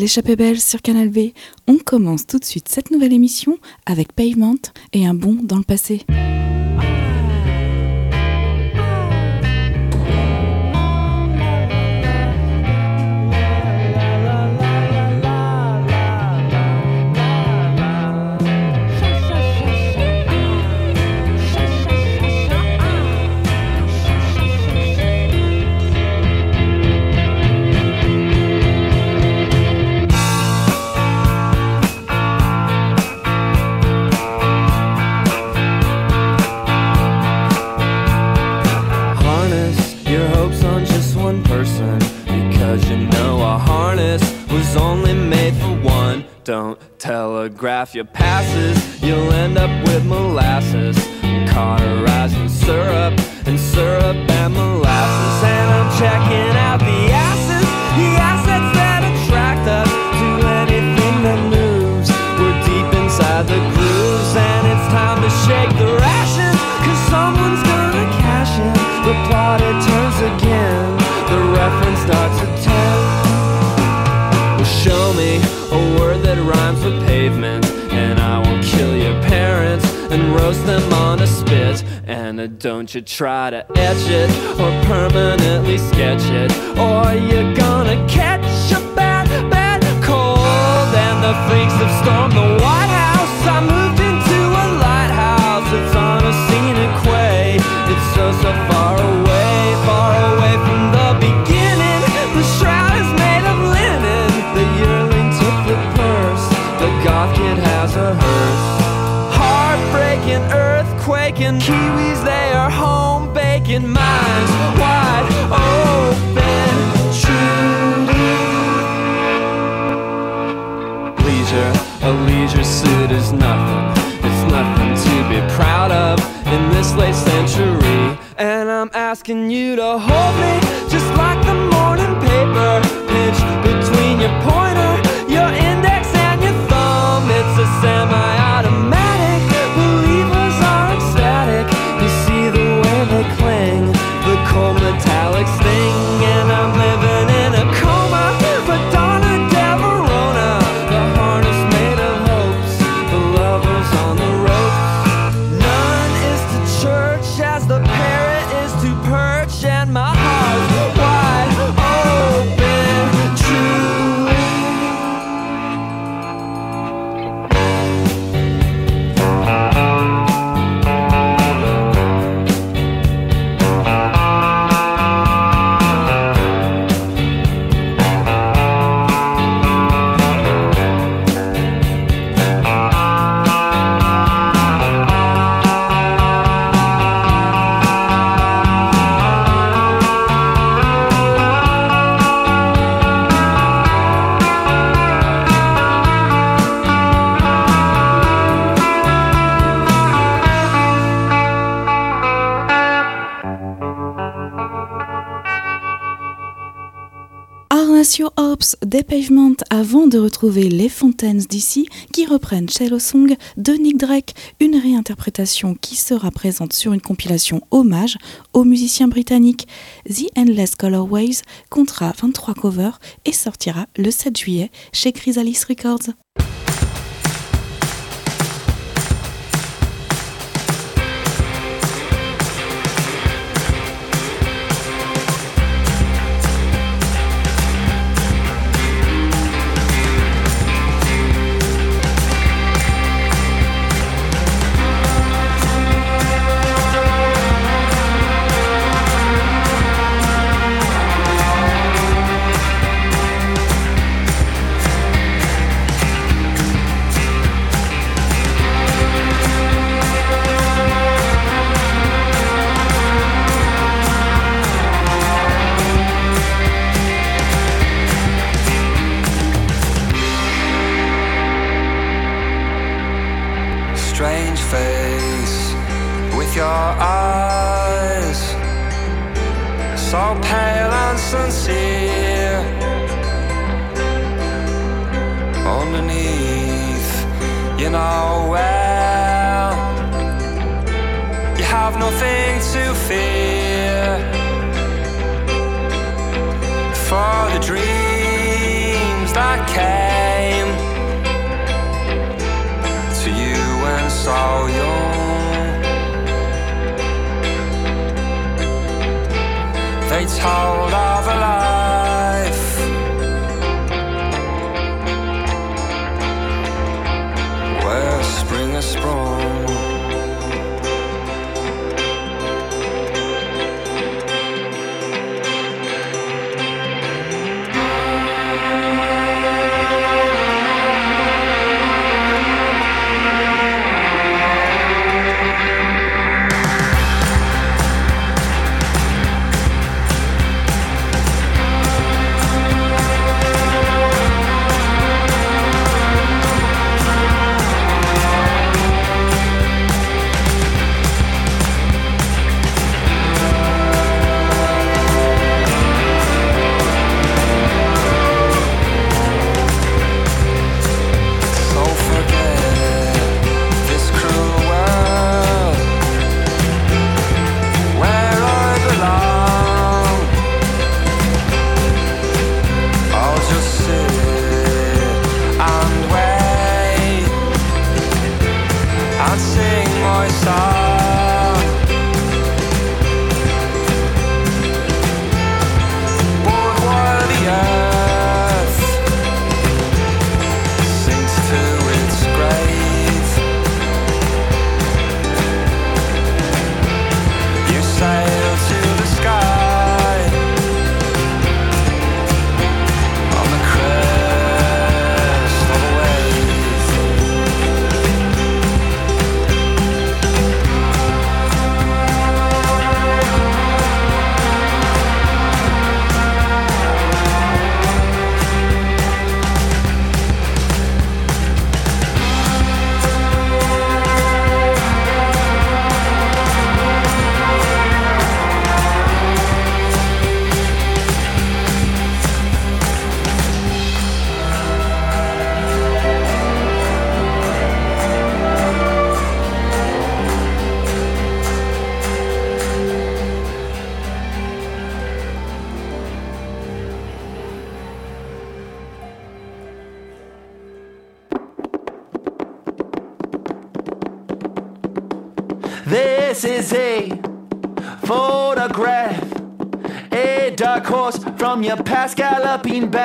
l'échappée belle sur Canal V. On commence tout de suite cette nouvelle émission avec Pavement et un bond dans le passé. Telegraph your passes, you'll end up with molasses. Cauterizing syrup and syrup and molasses. And I'm checking out the acids, the assets that attract us to anything that moves. We're deep inside the grooves, and it's time to shake the rations, cause someone's gonna cash in. The plot it turns again, roast them on a spit. And uh, don't you try to etch it or permanently sketch it, or you're gonna catch a bad, bad cold. And the freaks have stormed the White House. I moved into a lighthouse. It's on a scenic way. It's so, so far earthquaking. Kiwis, they are home baking. Minds wide open. Truly. Leisure, a leisure suit is nothing. It's nothing to be proud of in this late century. And I'm asking you to hold me just like the morning paper. Pinch between your des Pavement avant de retrouver les Fontaines d'ici qui reprennent Shallow Song de Nick Drake, une réinterprétation qui sera présente sur une compilation hommage aux musiciens britanniques. The Endless Colorways comptera 23 covers et sortira le 7 juillet chez Chrysalis Records. Nothing to fear for the dreams that came to you when so young. They told of a life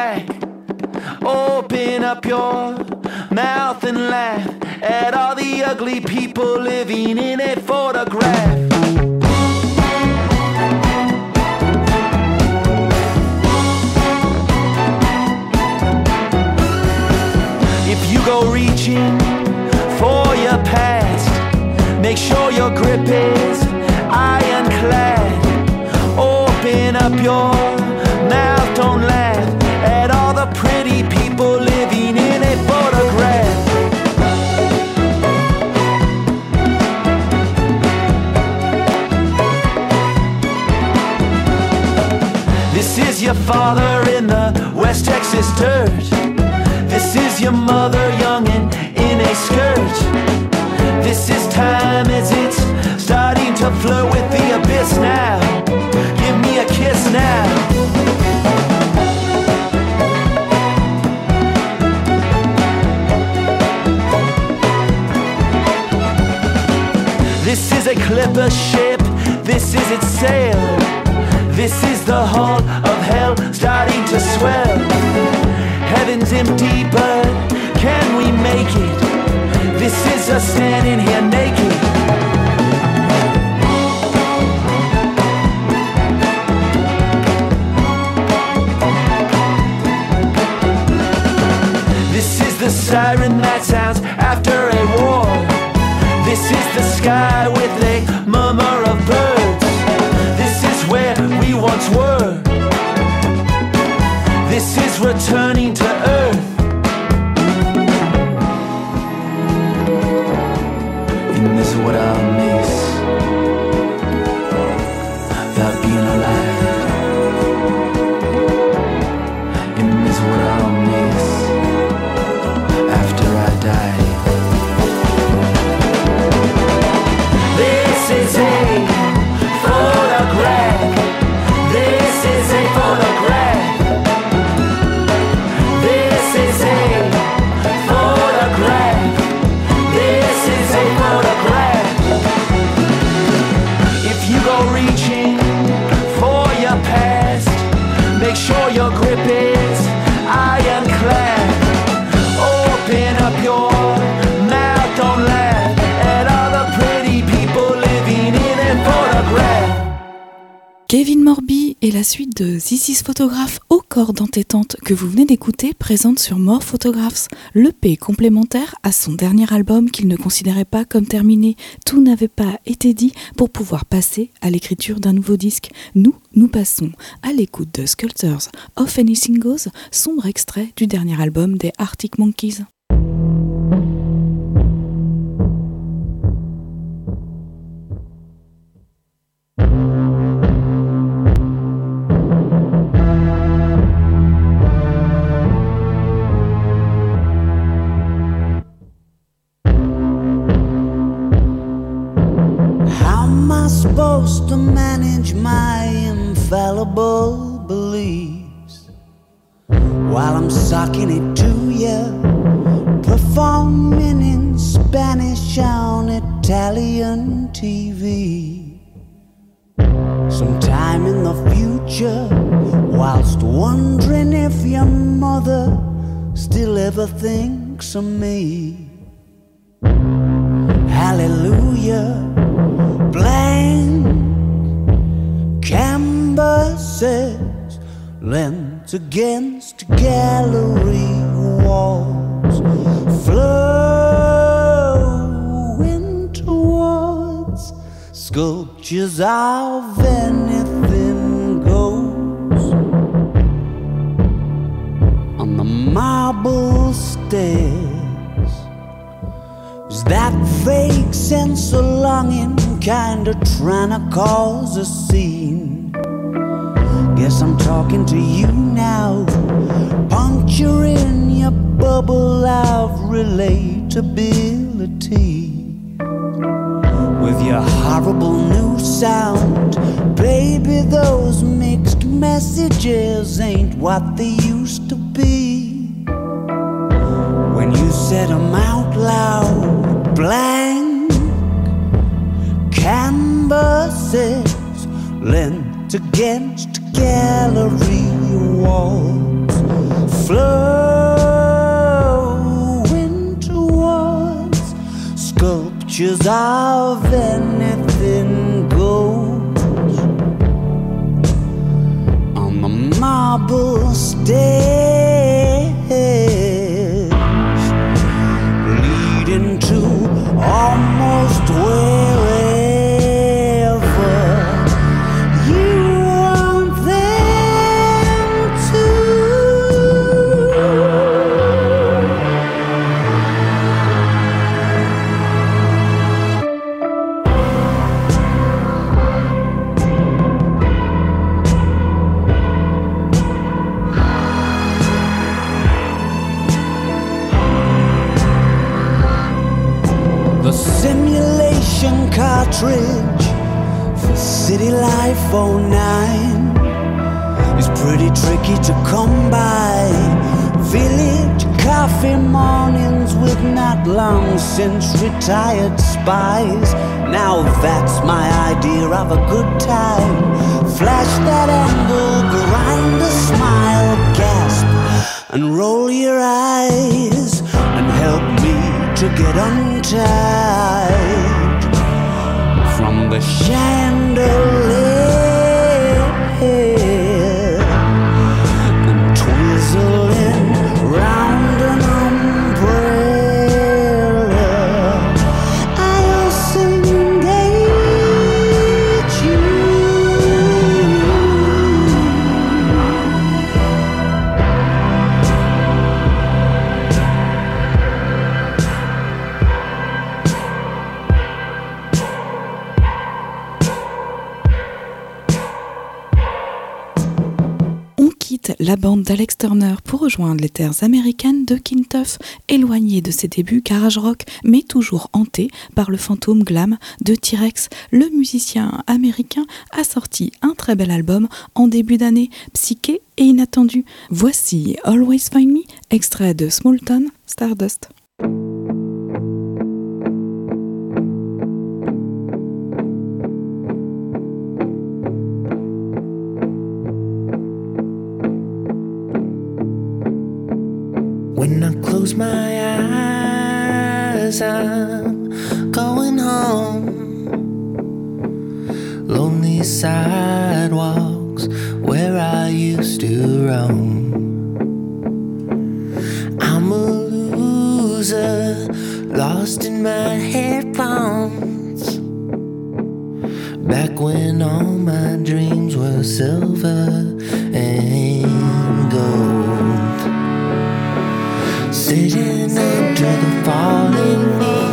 back. Open up your mouth and laugh at all the ugly people living in a photograph. If you go reaching for your past, make sure your grip is ironclad. Open up your father in the West Texas dirt. This is your mother young and in a skirt. This is time as it's starting to flirt with the abyss now. Give me a kiss now. This is a clipper ship, this is its sail. This is the hull of hell starting to swell. Heaven's empty, but can we make it? This is us standing here naked. This is the siren et la suite de This is Photograph au corps d'entêtante que vous venez d'écouter présente sur More Photographs, l'EP complémentaire à son dernier album qu'il ne considérait pas comme terminé. Tout n'avait pas été dit pour pouvoir passer à l'écriture d'un nouveau disque. Nous, nous passons à l'écoute de Sculptors of Anything Goes, sombre extrait du dernier album des Arctic Monkeys. To manage my infallible beliefs while I'm sucking it to you? Performing in Spanish on Italian TV. Sometime in the future, whilst wondering if your mother still ever thinks of me. Hallelujah blank. Canvases lent against gallery walls. Flowing towards sculptures of anything goes. On the marble stairs. Is that vague sense of longing kinda trying to cause a scene? Guess I'm talking to you now, puncturing your bubble of relatability. With your horrible new sound, baby, those mixed messages ain't what they used to be. When you said them out loud, blank canvases lent against gallery walls, flowing towards sculptures of anything goes. On the marble stairs leading to almost wherever 509 is pretty tricky to come by. Village coffee mornings with not long since retired spies. Now that's my idea of a good time. Flash that angle, grind a smile, gasp, and roll your eyes and help me to get untied from the chandelier. La bande d'Alex Turner pour rejoindre les terres américaines de Kintuff, éloigné de ses débuts garage rock, mais toujours hanté par le fantôme glam de T-Rex. Le musicien américain a sorti un très bel album en début d'année, psyché et inattendu. Voici Always Find Me, extrait de Small Town Stardust. close my eyes, I'm going home. Lonely sidewalks where I used to roam. I'm a loser, lost in my headphones. Back when all my dreams were silver and Sitting under the falling leaves.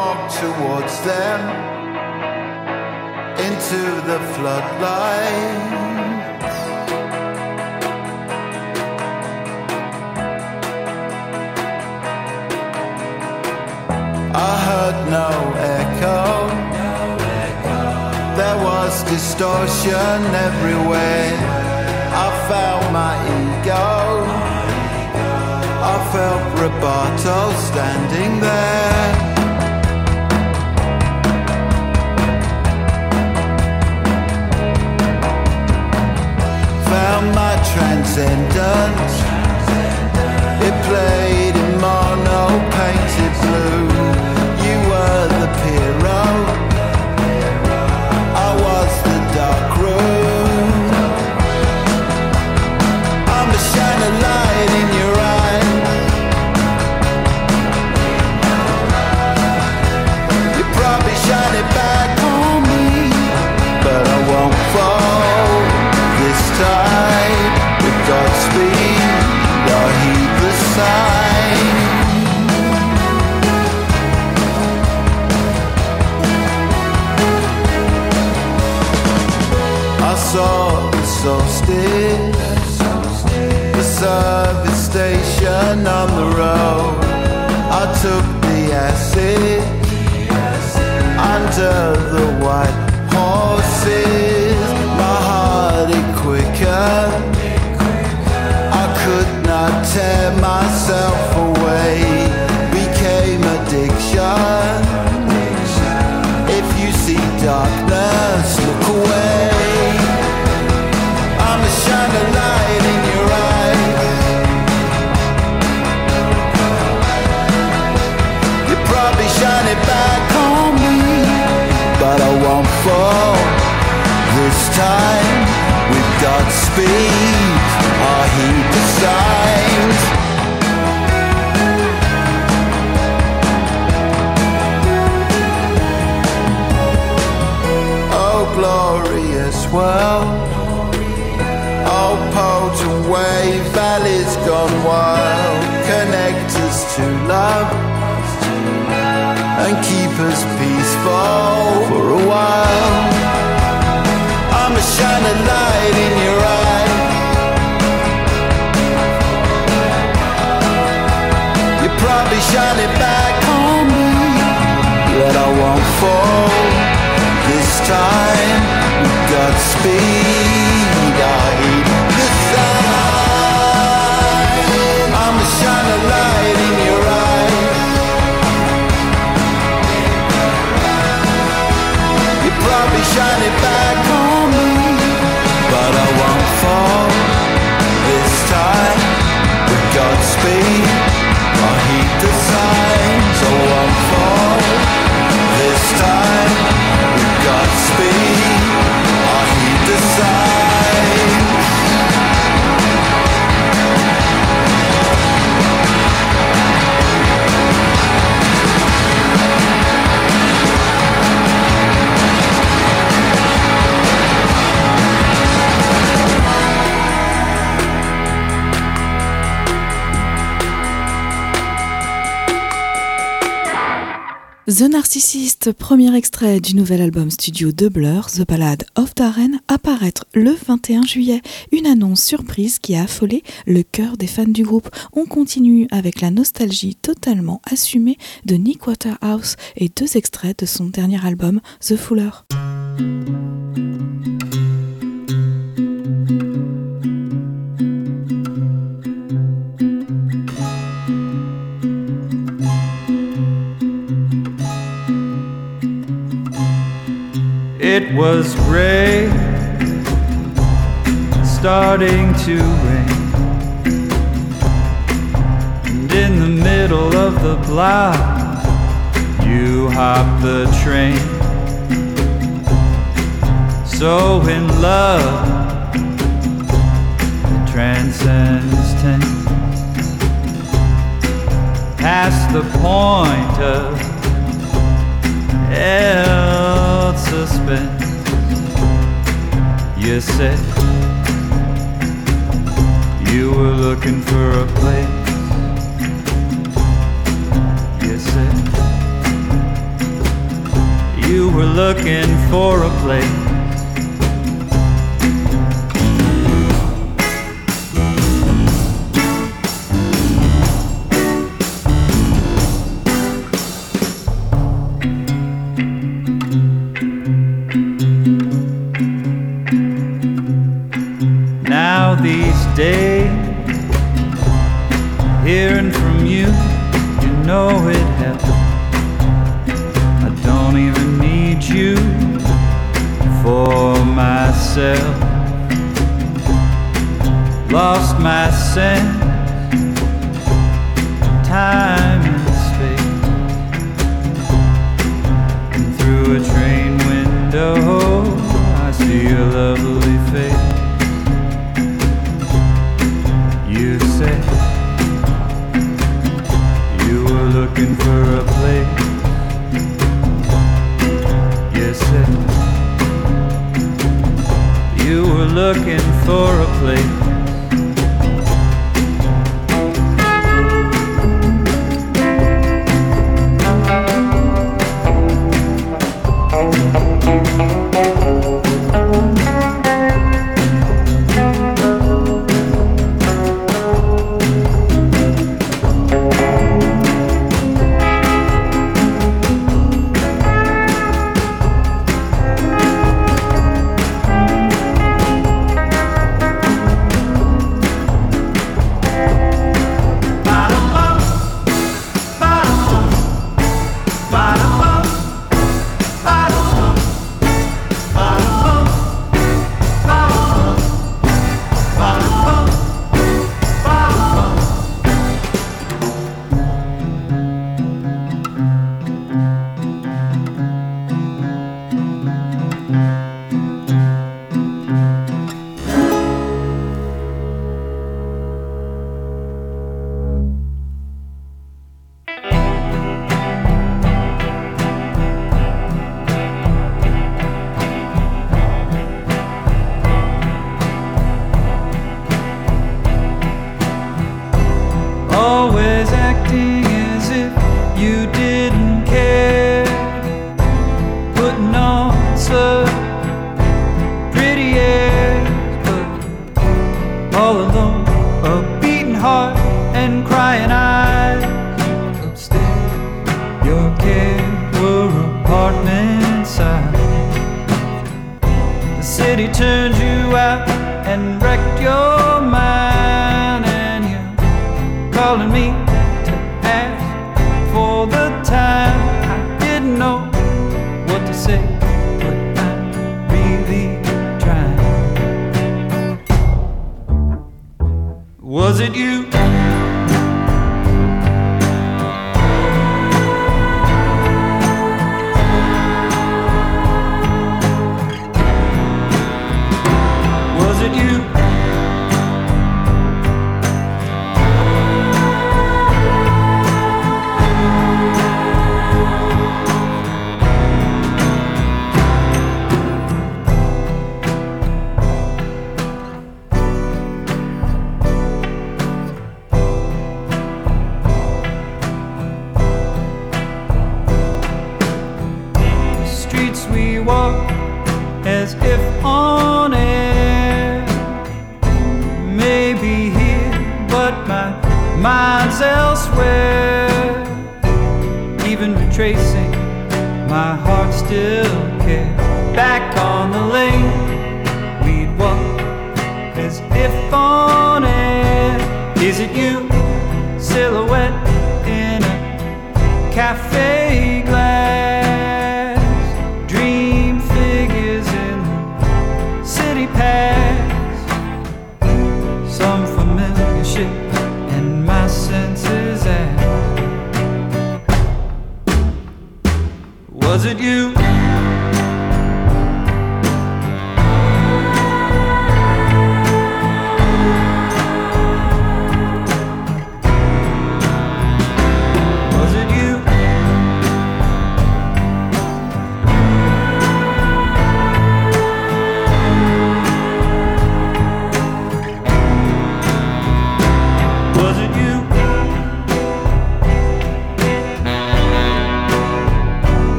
walk towards them into the floodlights. I heard no echo. There was distortion everywhere. I felt my ego. I felt Roboto standing there. on my transcendence. It played in mono painted blue. Station on the road. I took the acid under the white horses. My heart it quicker. Got The Narcissist, premier extrait du nouvel album studio de Blur, The Ballad of Darren, apparaître le 21 juillet. Une annonce surprise qui a affolé le cœur des fans du groupe. On continue avec la nostalgie totalement assumée de Nick Waterhouse et deux extraits de son dernier album, The Fuller. It was gray, starting to rain. And in the middle of the block, you hopped the train. So in love, transcends time. Past the point of held suspense. You said you were looking for a place. You said you were looking for a place.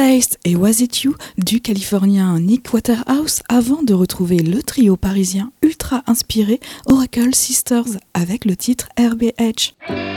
Et Was It You du Californien Nick Waterhouse avant de retrouver le trio parisien ultra inspiré Oracle Sisters avec le titre RBH.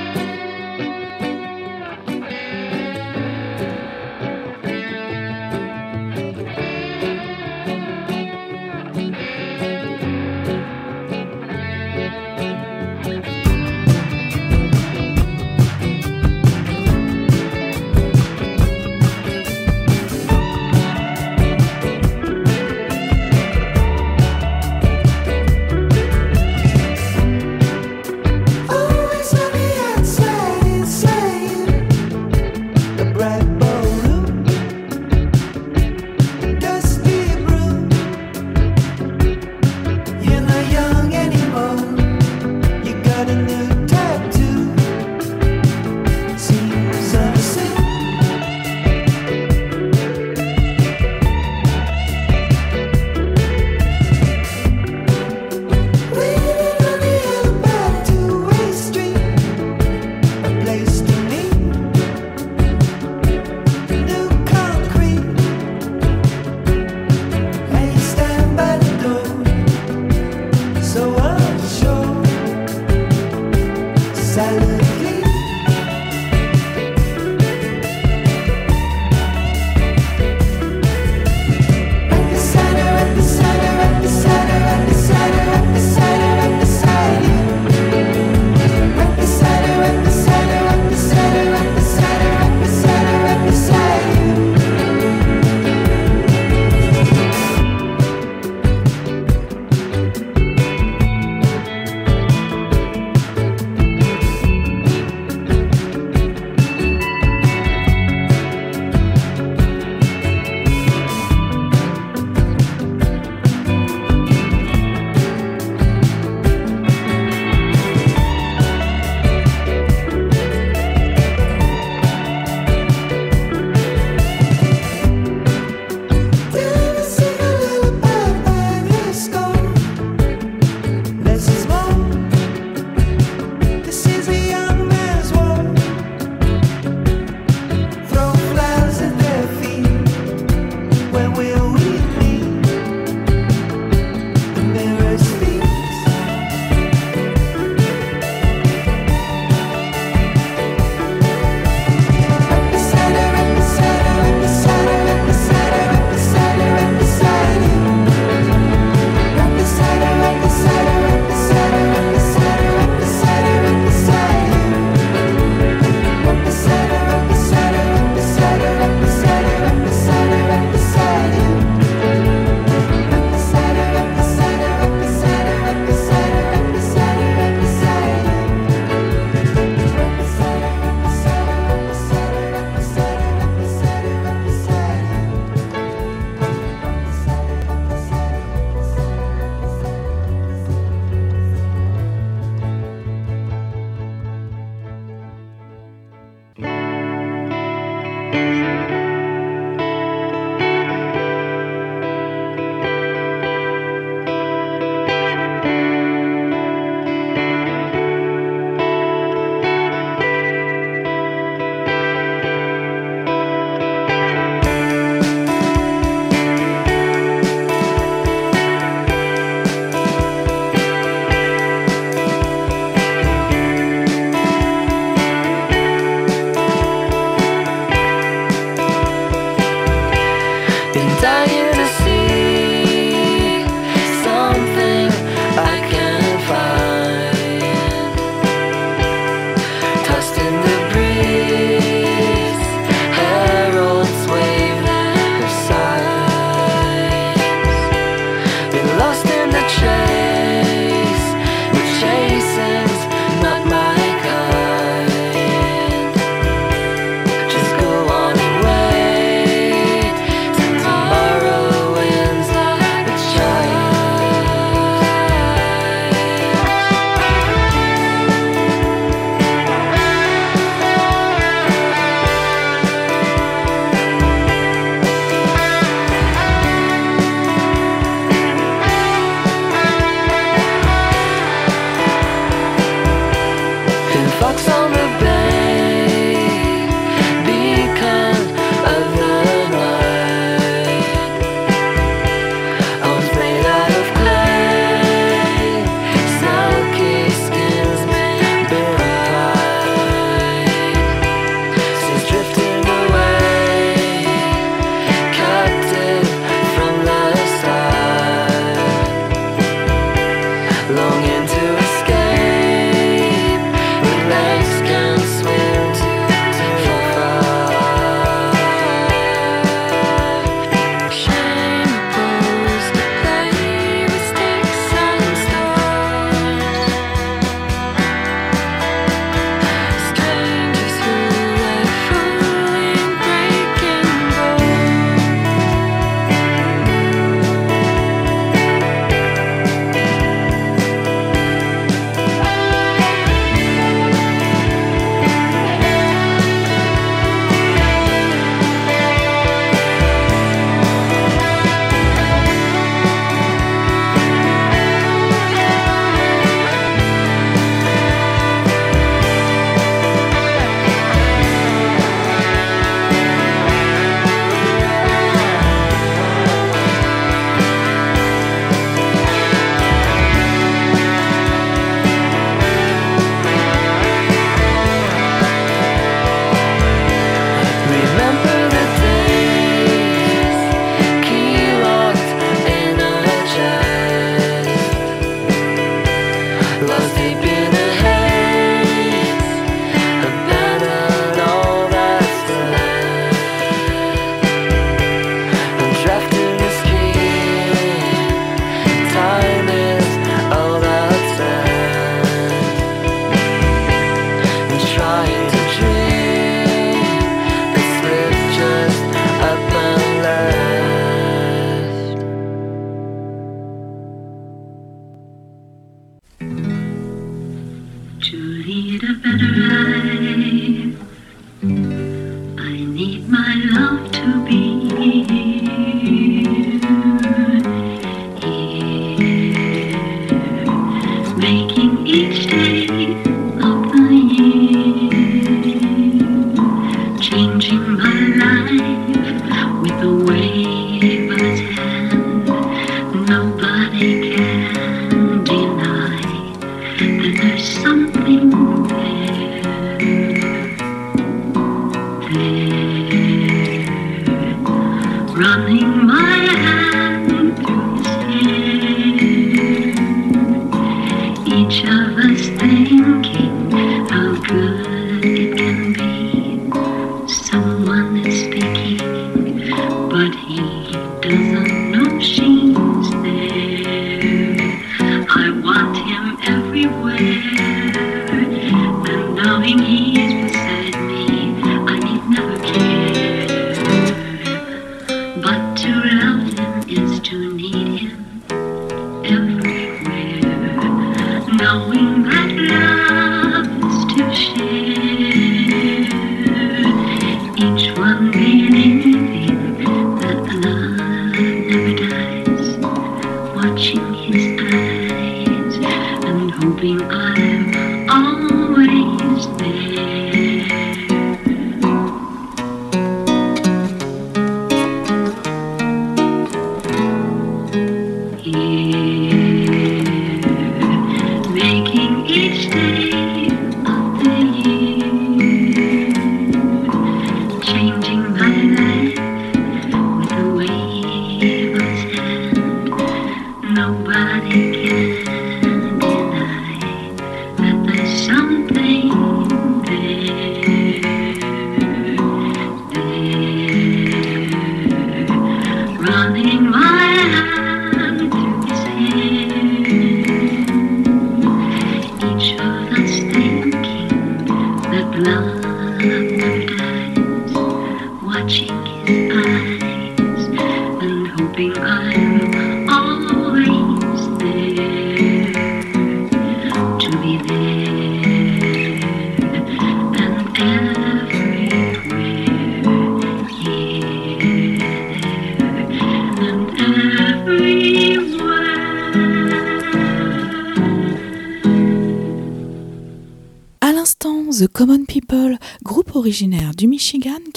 Música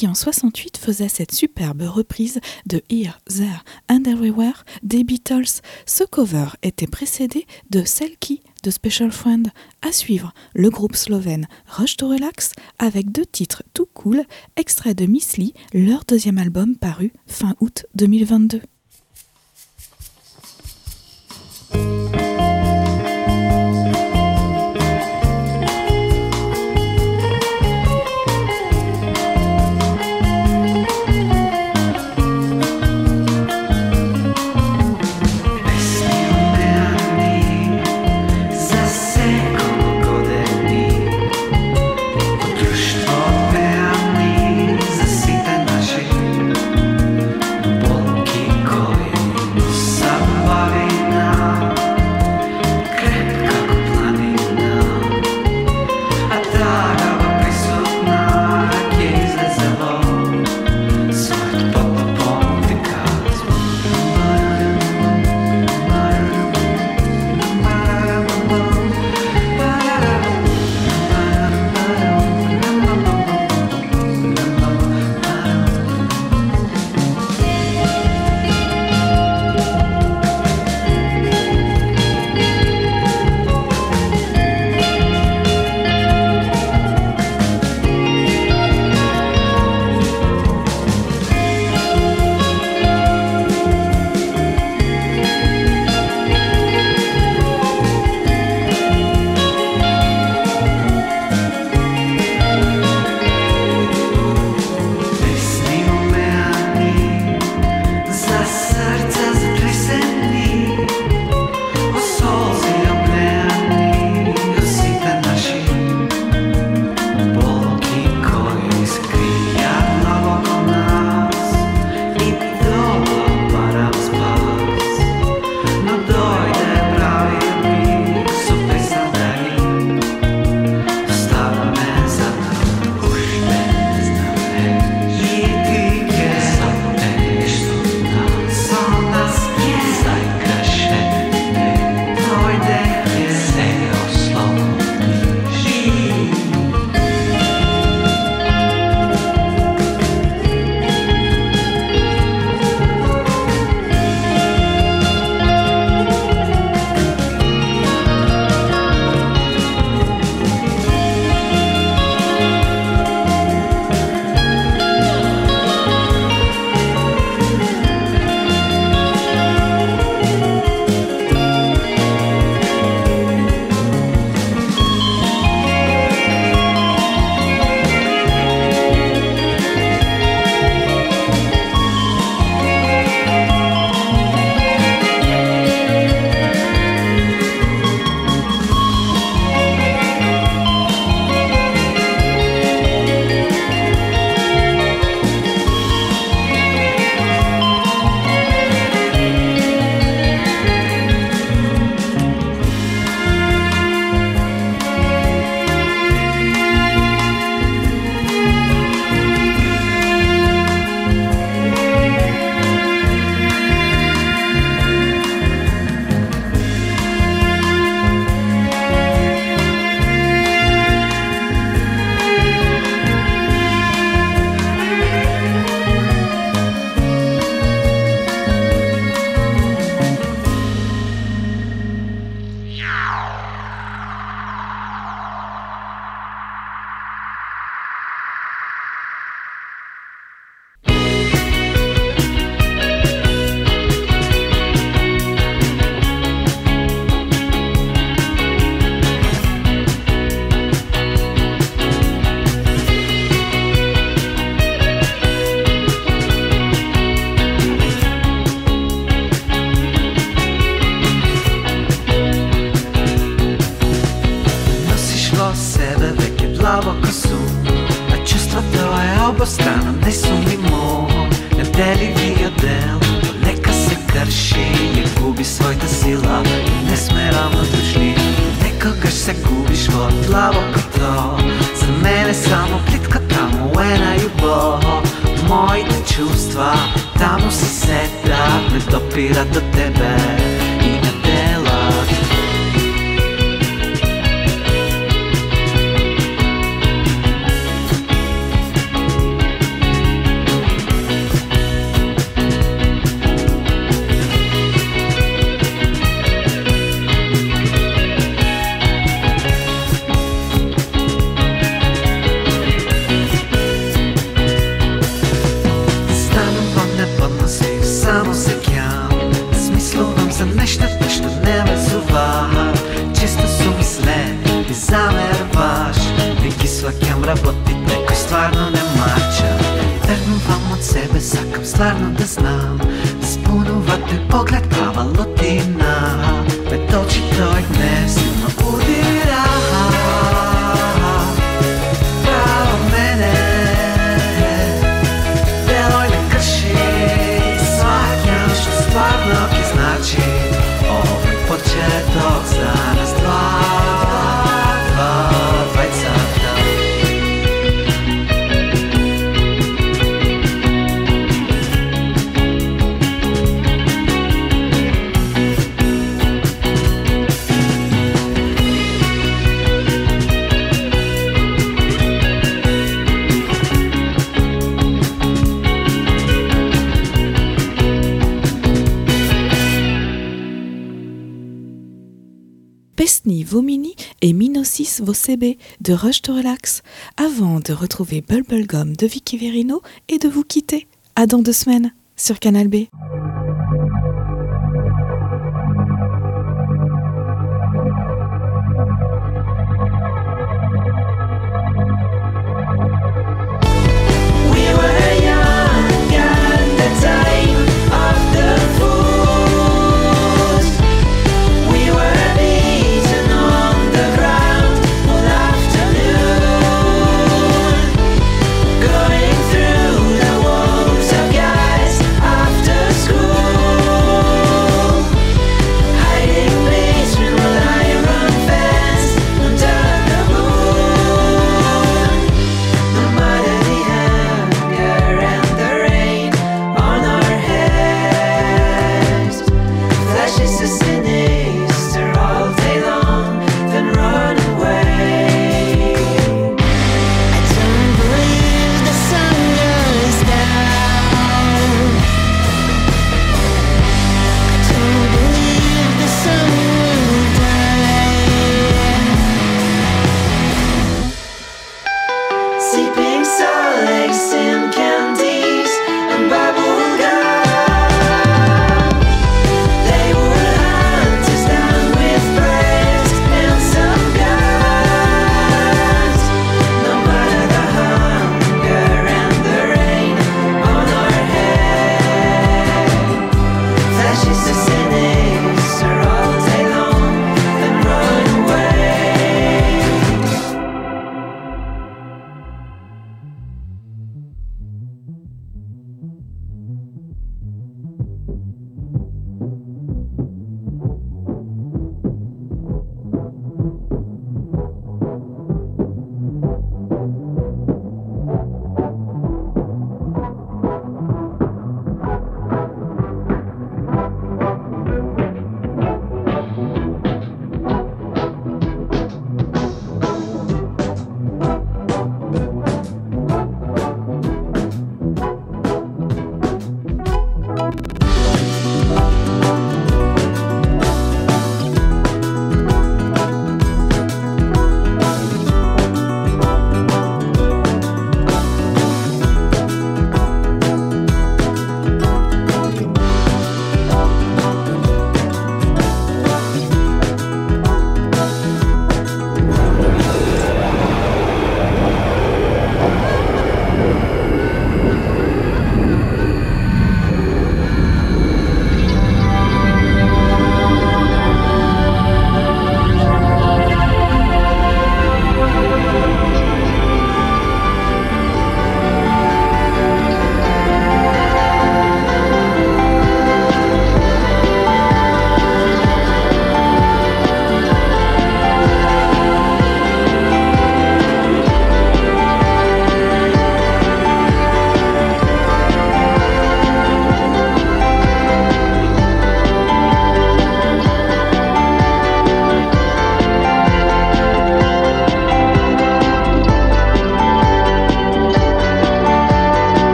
qui en 68 faisait cette superbe reprise de Here, There and Everywhere des Beatles. Ce cover était précédé de Selkie de Special Friend. À suivre, le groupe slovène Rush to Relax avec deux titres tout cool, extraits de Miss Lee, leur deuxième album paru fin août 2022. vos CB de Rush to Relax avant de retrouver Bubblegum de Vicky Verino et de vous quitter. À dans deux semaines sur Canal B.